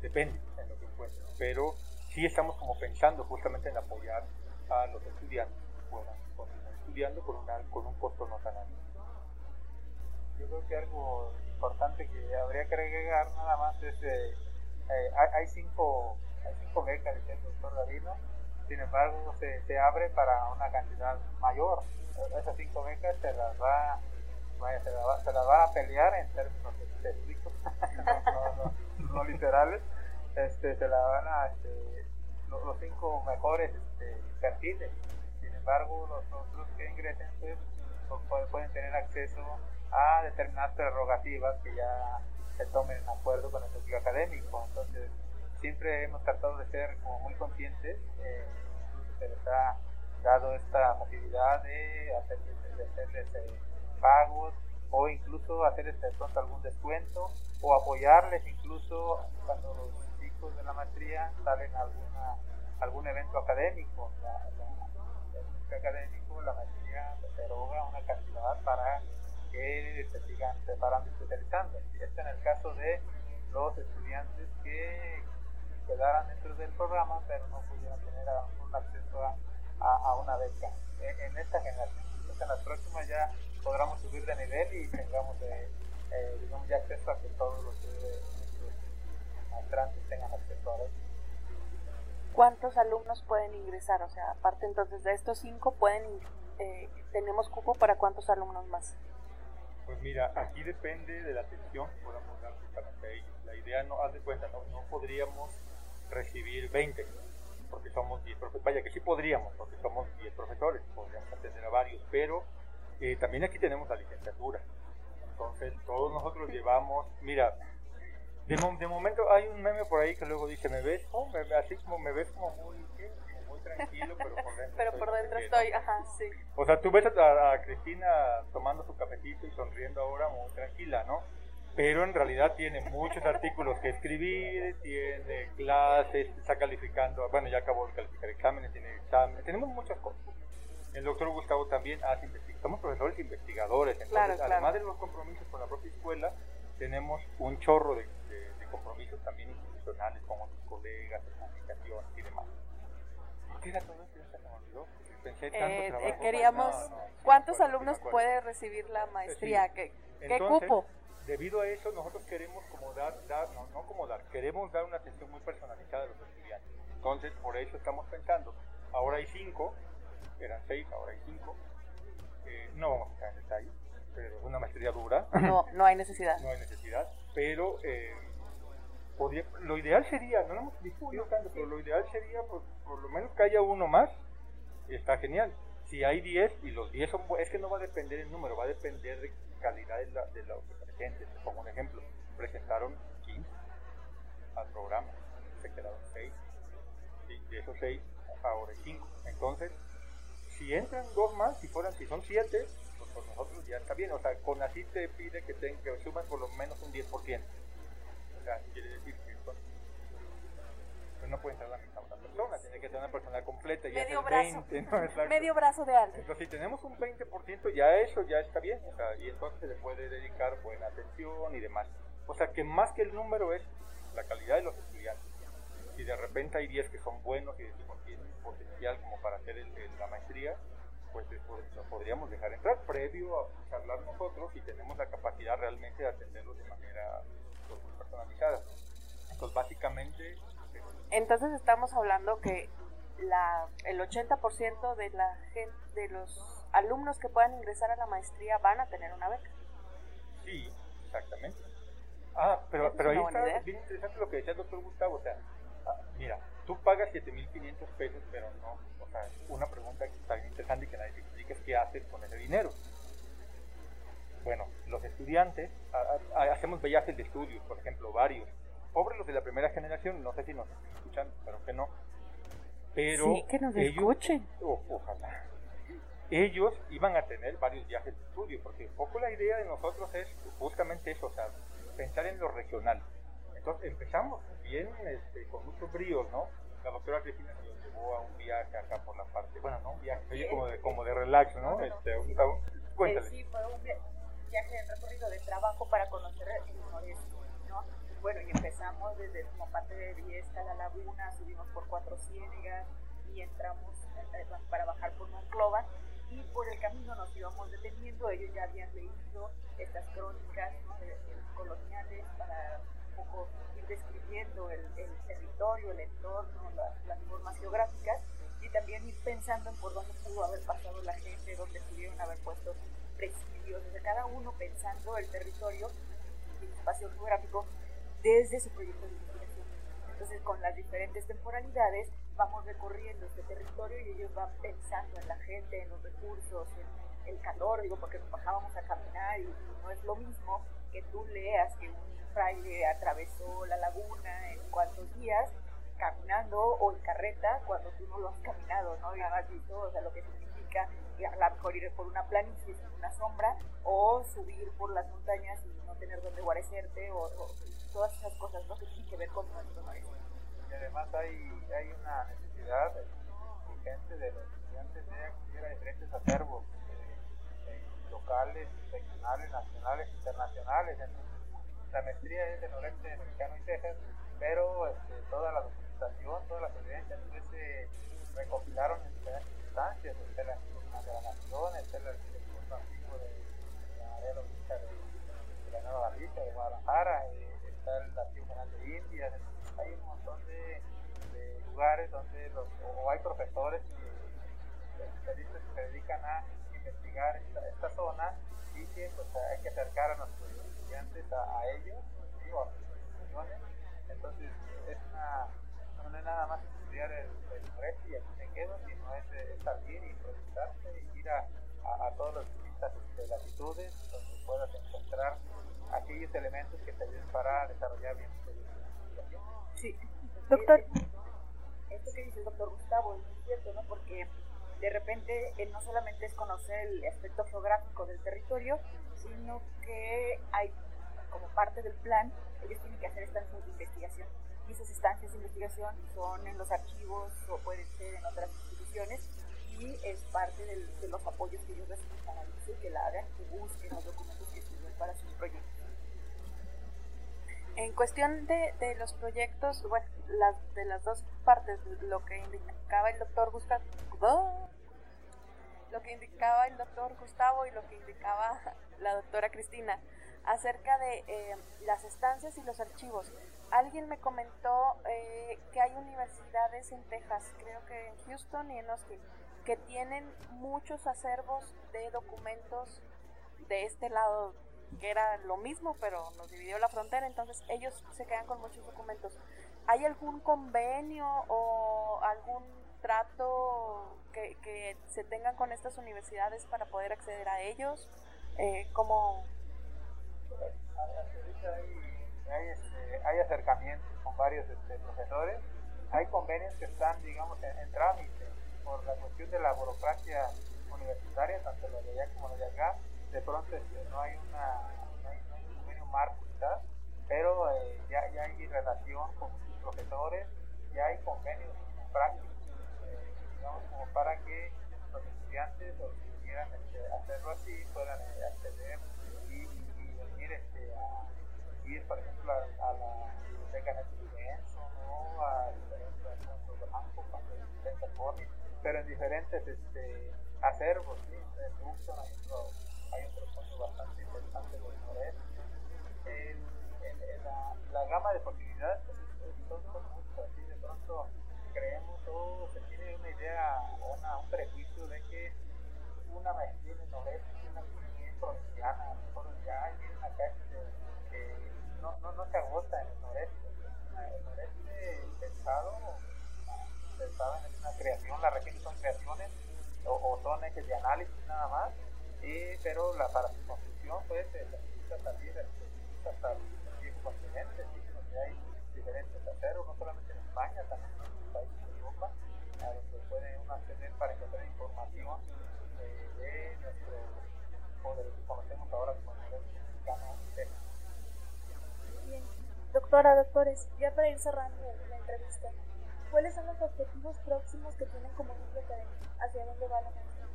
depende en lo que encuentren. Pero sí estamos como pensando justamente en apoyar a los estudiantes que puedan continuar estudiando con, una, con un costo no tan alto yo creo que algo importante que habría que agregar nada más es eh, eh, hay, cinco hay cinco becas dice el doctor Davino sin embargo se, se, abre para una cantidad mayor esas cinco becas se las va se, la va, se las va a pelear en términos específicos no, literales este se la van a este, los, cinco mejores este, perfiles sin embargo los otros que ingresen pues, pueden tener acceso a determinadas prerrogativas que ya se tomen en acuerdo con el núcleo académico. Entonces, siempre hemos tratado de ser como muy conscientes, eh, se les ha dado esta facilidad de hacerles, de hacerles eh, pagos o incluso hacerles de pronto algún descuento o apoyarles incluso cuando los chicos de la maestría salen a alguna, algún evento académico. La, la, el núcleo académico, la maestría se eroga una cantidad para que se sigan preparando y especializando. Esto en el caso de los estudiantes que quedaran dentro del programa pero no pudieron tener un acceso a, a, a una beca en, en, esta generación. En las próximas ya podremos subir de nivel y tengamos eh, eh, digamos ya acceso a que todos los maestrantes tengan acceso a eso. ¿cuántos alumnos pueden ingresar? O sea, aparte entonces de estos cinco, pueden eh, ¿tenemos cupo para cuántos alumnos más? Pues mira, aquí depende de la atención que podamos dar para ellos. La idea, no, haz de cuenta, no, no podríamos recibir 20, porque somos 10 profesores. Vaya que sí podríamos, porque somos 10 profesores, podríamos atender a varios, pero eh, también aquí tenemos la licenciatura. Entonces, todos nosotros llevamos, mira, de, de, momento hay un meme por ahí que luego dice, ¿me ves? Oh, me, así como me ves como muy, muy tranquilo, pero por dentro pero estoy, por dentro estoy, ajá, sí. O sea, tú ves a, a, Cristina tomando su cafecito y sonriendo ahora muy tranquila, ¿no? Pero en realidad tiene muchos artículos que escribir, tiene clases, está calificando, bueno, ya acabó de calificar exámenes, tiene exámenes, tenemos muchas cosas. El doctor Gustavo también hace investigación, somos profesores investigadores, entonces claro, claro. además de los compromisos con la propia escuela, tenemos un chorro de, de, de compromisos también institucionales con otros colegas, de comunicación y demás. ¿Por qué era todo esto? Ya se me olvidó. Pensé tanto Eh, trabajo. eh, queríamos, No, no, ¿cuántos alumnos sí acuerdo. puede recibir la maestría? Sí. ¿Qué, qué Entonces, cupo? Debido a eso, nosotros queremos como dar, dar no, no como dar, queremos dar una atención muy personalizada a los estudiantes. Entonces, por eso estamos pensando, ahora hay cinco, eran seis, ahora hay cinco. Eh, no vamos a entrar en detalle, pero es una maestría dura, No, no hay necesidad. no hay necesidad, pero eh, podría- lo ideal sería, no lo hemos discutido tanto, pero lo ideal sería por, por lo menos que haya uno más, y está genial. Si hay 10 y los 10 son es que no va a depender el número, va a depender de calidad de, la, de los presentes. Te pongo un ejemplo, presentaron 15 al programa, se quedaron 6. De esos 6, ahora hay 5. Entonces, si entran dos más, si fueran, si son 7, pues por nosotros ya está bien. O sea, con así te pide que, te, que sumas por lo menos un 10%. O sea, quiere decir que son- pues no puede entrar la mitad una persona, tiene que tener una persona completa y Medio brazo. 20, ¿no? Medio brazo de alguien. Entonces, si tenemos un 20%, ya eso ya está bien, o sea, y entonces se le puede dedicar buena atención y demás. O sea, que más que el número es la calidad de los estudiantes. Si de repente hay 10 que son buenos y decimos tienen potencial como para hacer el- el- la maestría, pues después lo podríamos dejar entrar previo a charlar nosotros y tenemos la capacidad realmente de atenderlos de manera pues, personalizada. Entonces, básicamente, eh, Entonces estamos hablando que la, el 80% de la gente, de los alumnos que puedan ingresar a la maestría van a tener una beca. Sí, exactamente. Ah, pero, pero ahí está idea. bien interesante lo que decía el doctor Gustavo. O sea, mira, tú pagas 7.500 pesos, pero no. O sea, una pregunta que está bien interesante y que nadie te explica es qué haces con ese dinero. Bueno, los estudiantes, hacemos viajes de estudios, por ejemplo, varios. Pobres los de la primera generación, no sé si nos están escuchando, pero que no. Pero sí, que nos ellos- escuchen. o- ojalá. Ellos iban a tener varios viajes de estudio, porque un poco la idea de nosotros es justamente eso, o sea, pensar en lo regional. Entonces empezamos bien este, con muchos bríos, ¿no? La doctora Cristina nos llevó a un viaje acá por la parte, bueno, no un viaje, oye, como de, como de relax, ¿no? Este, un, un- cuéntale. Sí, fue un vi- viaje de recorrido de trabajo para conocer el noreste, ¿no? Bueno, y empezamos desde como parte de Viesca, la laguna, subimos por Cuatro Ciénegas y entramos eh, para bajar por Monclova y por el camino nos íbamos deteniendo, ellos ya habían leído estas crónicas coloniales para poco ir describiendo el, el territorio, el entorno, las, las formas geográficas y también ir pensando en por dónde pudo haber pasado la gente, dónde pudieron haber puesto presidios, desde cada uno pensando el territorio y el espacio geográfico desde su proyecto de investigación. Entonces, con las diferentes temporalidades, vamos recorriendo este territorio y ellos van pensando en la gente, en los recursos, en el calor, digo, porque nos bajábamos a caminar y no es lo mismo que tú leas que un fraile atravesó la laguna en cuántos días caminando o en carreta cuando tú no lo has caminado, ¿no? Y no has visto, o sea, lo que significa a lo mejor ir por una planicie sin una sombra o subir por las montañas y no tener donde guarecerte o, o todas esas cosas, ¿no? Que tienen que ver con nuestro noreste. Y además hay, hay una necesidad urgente de los estudiantes de acceder a diferentes acervos locales, regionales, nacionales, internacionales. Entonces, la maestría es del noreste mexicano y Texas, pero este, toda la documentación, todas las evidencias pues, se recopilaron en diferentes instancias, está la de la nación, está el arquitecto antiguo de, la área logística de, de, la Nueva Galicia, de Guadalajara, eh, está el archivo general de Indias, hay un montón de, de lugares donde los, o hay profesores y especialistas que se dedican a investigar esta, esta zona y que pues hay que acercar a nuestros estudiantes a, ellos, o a sus instituciones. Entonces es una, no es nada más estudiar el, el resto y aquí me quedo, sino es, salir y presentarse y ir a, a, todas las distintas este, latitudes donde puedas encontrar aquellos elementos que te ayuden para desarrollar bien tu investigación. Sí, doctor, esto que dice el doctor Gustavo es cierto, ¿no? Porque de repente no solamente es conocer el aspecto geográfico del territorio, sino que hay como parte del plan, ellos tienen que hacer estancias de investigación. Y esas estancias de investigación son en los archivos o pueden ser en otras instituciones y es parte de los apoyos que ellos reciben para que la hagan, que busquen los documentos que sirven para sus proyectos. En cuestión de, de los proyectos, bueno, las, de las dos partes, lo que indicaba el doctor Gustavo, lo que indicaba el doctor Gustavo y lo que indicaba la doctora Cristina acerca de eh, las estancias y los archivos. Alguien me comentó eh, que hay universidades en Texas, creo que en Houston y en Austin, que tienen muchos acervos de documentos de este lado, que era lo mismo, pero nos dividió la frontera, entonces ellos se quedan con muchos documentos. ¿Hay algún convenio o algún trato que, que se tengan con estas universidades para poder acceder a ellos? Eh, ¿Cómo, hay, hay acercamientos con varios este, profesores, hay convenios que están, digamos, en, trámite por la cuestión de la burocracia universitaria, tanto la de allá como la de acá. De pronto este, no, hay una, no, hay, un convenio marco pero eh, ya, ya, hay relación con muchos profesores, ya hay convenios prácticos, eh, digamos, como para que los estudiantes o si quieran este, hacerlo así puedan eh, acceder ir, por ejemplo, a, la biblioteca National ¿no? a diferentes puntos de banco cuando en California, pero en diferentes este, acervos, ¿sí? en Tucson hay otro, hay otro punto bastante interesante del noreste. El, el, la, la, gama de posibilidades pues, son, son muchas, ¿sí? de pronto creemos o se tiene una idea, una, un prejuicio de que una maestría en el noreste, una maestría provinciana, a lo mejor ya hay acá este, no, no, no se agota en el noreste. El noreste pensado, pensado en una creación, las regiones son creaciones o, son ejes de análisis nada más, y, pero la, para su construcción pues se necesita salir hasta los continentes, donde hay diferentes aceros, no solamente en España, también en otros países de Europa, a donde puede uno acceder para encontrar información eh, de nuestro, o de lo que conocemos ahora como el noreste mexicano Doctora, doctores, ya para ir cerrando la entrevista, ¿cuáles son los objetivos próximos que tienen como núcleo académico? ¿Hacia dónde va la maestría?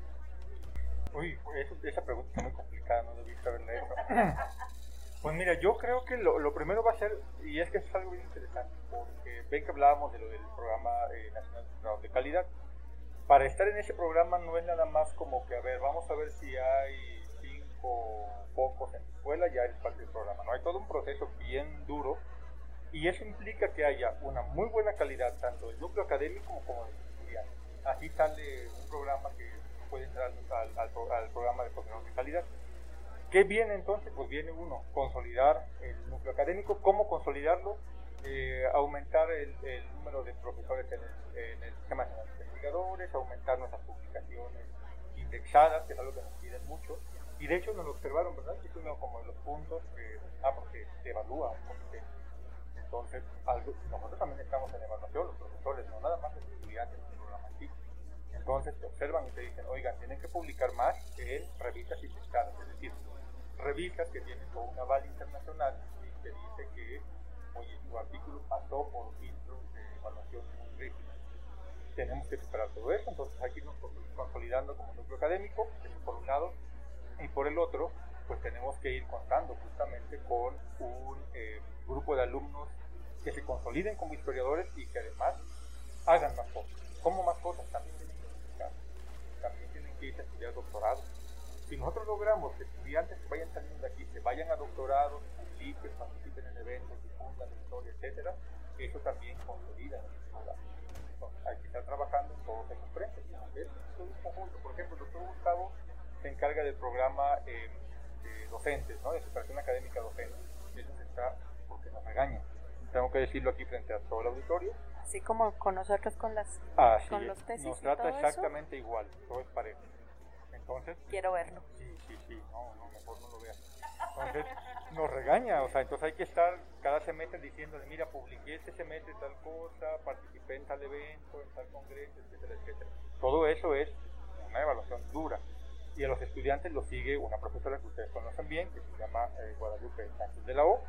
Uy, esa pregunta está muy complicada, no debí saberla eso. pues mira, yo creo que lo, lo, primero va a ser, y es que es algo bien interesante, porque ven que hablábamos de lo del programa eh, nacional de calidad. Para estar en ese programa no es nada más como que, a ver, vamos a ver si hay cinco pocos en la escuela, ya es parte del programa. No hay todo un proceso bien duro y eso implica que haya una muy buena calidad tanto del núcleo académico como del estudiante. Así sale un programa que puede entrar al, al, programa de profesor de calidad. ¿Qué viene entonces? Pues viene uno, consolidar el núcleo académico. ¿Cómo consolidarlo? Eh, aumentar el, número de profesores en el, sistema de investigadores, aumentar nuestras publicaciones indexadas, que es algo que nos piden mucho. Y de hecho nos lo observaron, ¿verdad? Que es uno como de los puntos que, ah, porque se evalúa entonces, nosotros también estamos en evaluación, los profesores, no nada más los estudiantes del programa aquí. Entonces te observan y te dicen, oigan, tienen que publicar más en revistas indexadas, es decir, revistas que tienen una aval internacional y que dice que, oye, tu artículo pasó por filtros de evaluación rígidos. Tenemos que superar todo eso, entonces aquí nos consolidando como núcleo académico, por un lado, y por el otro, pues tenemos que ir contando justamente con un eh, grupo de alumnos que se consoliden como historiadores y que además hagan más cosas. ¿Cómo más cosas? También tienen que estudiar, también tienen que ir a estudiar doctorado. Si nosotros logramos que estudiantes que vayan saliendo de aquí se vayan a doctorados, publiquen, participen en eventos, difundan historia, etcétera, eso también consolida la Entonces, hay que estar trabajando en todos esos frentes. Es un conjunto. Por ejemplo, el doctor Gustavo encarga del programa eh, de docentes, ¿no? de superación académica docente. Eso se está porque nos regaña. Tengo que decirlo aquí frente a todo el auditorio. Así como con nosotros con las con los tesis Nos trata todo eso. exactamente igual, todo es parejo. Entonces, Quiero verlo. Sí, sí, sí, no, no, mejor no lo veas. Entonces, nos regaña, o sea, entonces hay que estar cada semestre diciéndole, mira, publiqué este semestre tal cosa, participé en tal evento, en tal congreso, etcétera, etcétera. Todo eso es una evaluación dura. Y a los estudiantes lo sigue una profesora que ustedes conocen bien, que se llama eh, Guadalupe Sánchez de la O,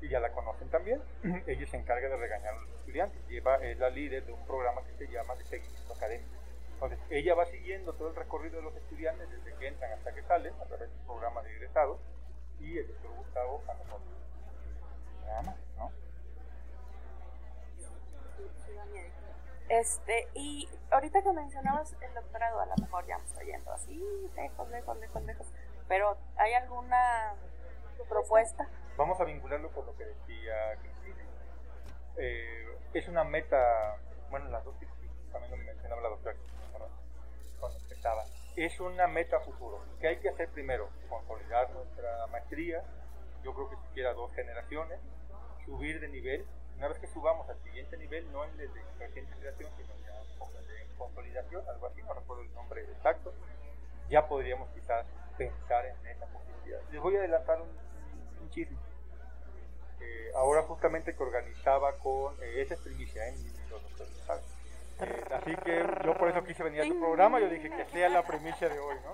y ya la conocen también. Ella se encarga de regañar a los estudiantes, lleva, es la líder de un programa que se llama de seguimiento académico. Entonces, ella va siguiendo todo el recorrido de los estudiantes desde que entran hasta que salen a través del programa de egresados y el doctor Gustavo a nosotros. Nada más, ¿no? Este, y ahorita que mencionabas el doctorado, a lo mejor ya me estoy yendo así, lejos, lejos, lejos, lejos. Pero, ¿hay alguna propuesta? Vamos a vincularlo con lo que decía Cristina. Eh, es una meta, bueno, las dos también lo mencionaba la doctora cuando empezaba. Es una meta futuro. ¿Qué hay que hacer primero? Consolidar nuestra maestría, yo creo que siquiera dos generaciones, subir de nivel. Una vez que subamos al siguiente nivel, no en el de recién generación, sino ya en consolidación, algo así, no recuerdo el nombre exacto, ya podríamos quizás pensar en esa posibilidad. Les voy a adelantar un, chisme. Eh, ahora justamente que organizaba con, eh, esa es primicia, ¿eh? Los saben. Eh, así que yo por eso quise venir a tu programa, yo dije que sea la primicia de hoy, ¿no?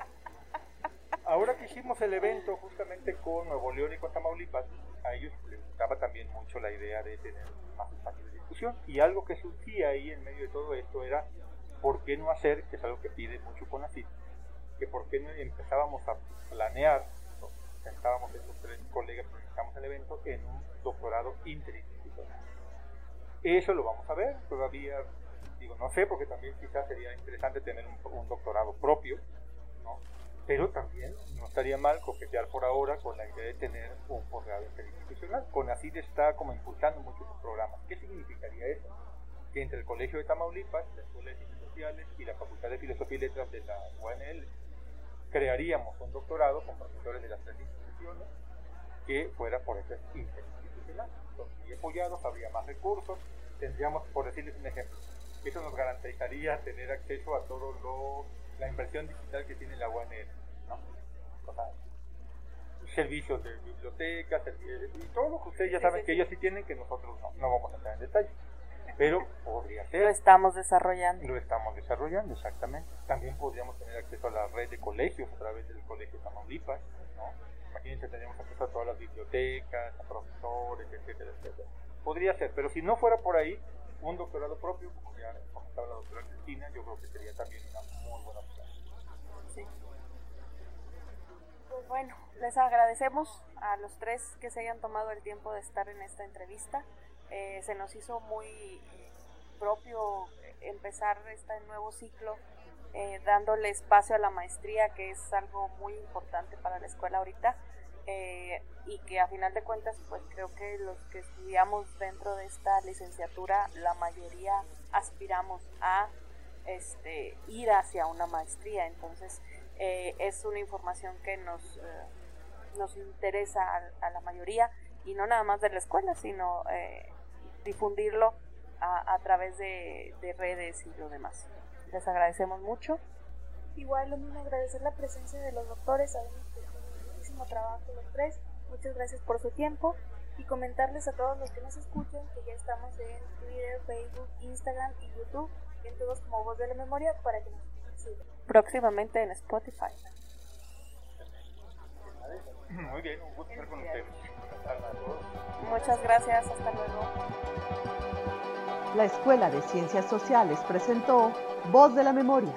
Ahora que hicimos el evento justamente con Nuevo León y con Tamaulipas, a ellos les gustaba también mucho la idea de tener más espacios de discusión y algo que surgía ahí en medio de todo esto era ¿por qué no hacer, que es algo que pide mucho con CIT, que por qué no empezábamos a planear, ¿no? pensábamos estos tres colegas que organizamos el evento, en un doctorado interinstitucional. Eso lo vamos a ver, todavía digo, no sé, porque también quizás sería interesante tener un, un doctorado propio, ¿no? pero también no estaría mal coquetear por ahora con la idea de tener un posgrado interinstitucional. CONACYT está como impulsando muchos programas. ¿Qué significaría eso? Que entre el Colegio de Tamaulipas, la Escuela de Ciencias Sociales y la Facultad de Filosofía y Letras de la UNL crearíamos un doctorado con profesores de las tres instituciones que fuera por eso interinstitucional. Entonces, y apoyados, habría más recursos, tendríamos, por decirles un ejemplo, eso nos garantizaría tener acceso a todo lo la inversión digital que tiene la UNL, ¿no? O sea, servicios de bibliotecas, y todo lo que ustedes ya saben que ellos sí tienen, que nosotros no, no vamos a entrar en detalle. Pero podría Lo ser, estamos desarrollando. lo estamos desarrollando, exactamente. También podríamos tener acceso a la red de colegios a través del Colegio Tamaulipas, ¿no? Imagínense, tenemos acceso a todas las bibliotecas, a profesores, etcétera, etcétera. Podría ser, pero si no fuera por ahí, un doctorado propio, como ya comentaba la doctora Cristina, yo creo que sería también una muy buena opción. Sí. Pues bueno, les agradecemos a los tres que se hayan tomado el tiempo de estar en esta entrevista. Eh, se nos hizo muy propio empezar este nuevo ciclo eh, dándole espacio a la maestría, que es algo muy importante para la escuela ahorita. eh, y que a final de cuentas, pues creo que los que estudiamos dentro de esta licenciatura, la mayoría aspiramos a este, ir hacia una maestría. Entonces, eh, es una información que nos, nos interesa a, a la mayoría y no nada más de la escuela, sino difundirlo a, a través de, de redes y lo demás. Les agradecemos mucho. Igual lo mismo agradecer la presencia de los doctores, sabemos que tienen muchísimo trabajo los tres. Muchas gracias por su tiempo y comentarles a todos los que nos escuchan que ya estamos en Twitter, Facebook, Instagram y YouTube, en todos como Voz de la Memoria para que nos sigan. Próximamente en Spotify. Muy bien, un gusto estar con ustedes. Muchas gracias, hasta luego. La Escuela de Ciencias Sociales presentó Voz de la Memoria,